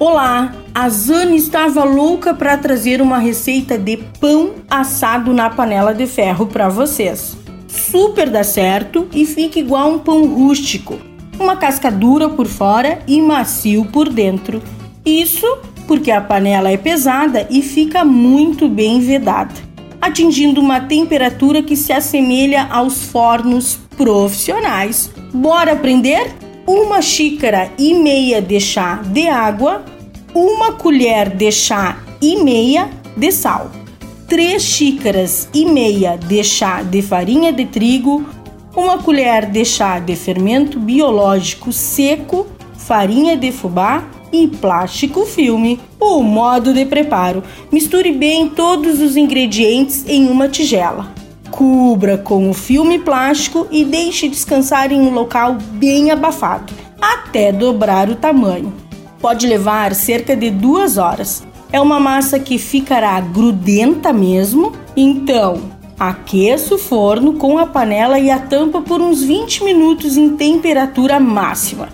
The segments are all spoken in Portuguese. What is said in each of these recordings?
Olá, a Zane estava louca para trazer uma receita de pão assado na panela de ferro para vocês. Super dá certo e fica igual um pão rústico, uma casca dura por fora e macio por dentro. Isso porque a panela é pesada e fica muito bem vedada, atingindo uma temperatura que se assemelha aos fornos profissionais. Bora aprender? Uma xícara e meia de chá de água, uma colher de chá e meia de sal, três xícaras e meia de chá de farinha de trigo, uma colher de chá de fermento biológico seco, farinha de fubá e plástico filme. O modo de preparo: misture bem todos os ingredientes em uma tigela. Cubra com o filme plástico e deixe descansar em um local bem abafado, até dobrar o tamanho pode levar cerca de duas horas. É uma massa que ficará grudenta mesmo, então aqueça o forno com a panela e a tampa por uns 20 minutos em temperatura máxima.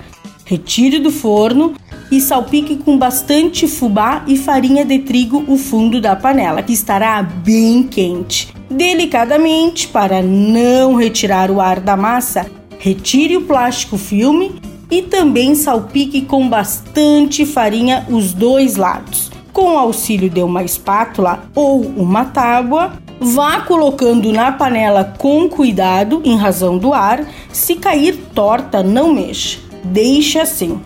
Retire do forno e salpique com bastante fubá e farinha de trigo o fundo da panela, que estará bem quente. Delicadamente, para não retirar o ar da massa, retire o plástico filme e também salpique com bastante farinha os dois lados. Com o auxílio de uma espátula ou uma tábua, vá colocando na panela com cuidado em razão do ar. Se cair torta, não mexa. Deixe assim.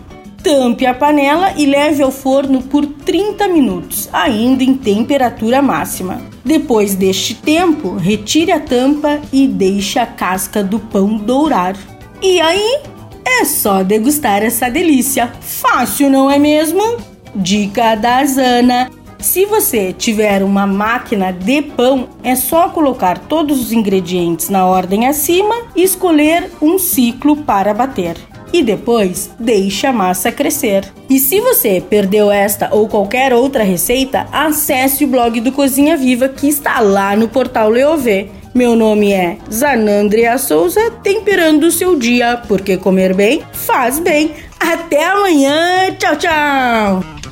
Tampe a panela e leve ao forno por 30 minutos, ainda em temperatura máxima. Depois deste tempo, retire a tampa e deixe a casca do pão dourar. E aí, é só degustar essa delícia. Fácil, não é mesmo? Dica da Zana. Se você tiver uma máquina de pão, é só colocar todos os ingredientes na ordem acima e escolher um ciclo para bater. E depois deixe a massa crescer. E se você perdeu esta ou qualquer outra receita, acesse o blog do Cozinha Viva que está lá no portal Leovê meu nome é Zanandria Souza, temperando o seu dia, porque comer bem faz bem. Até amanhã, tchau, tchau!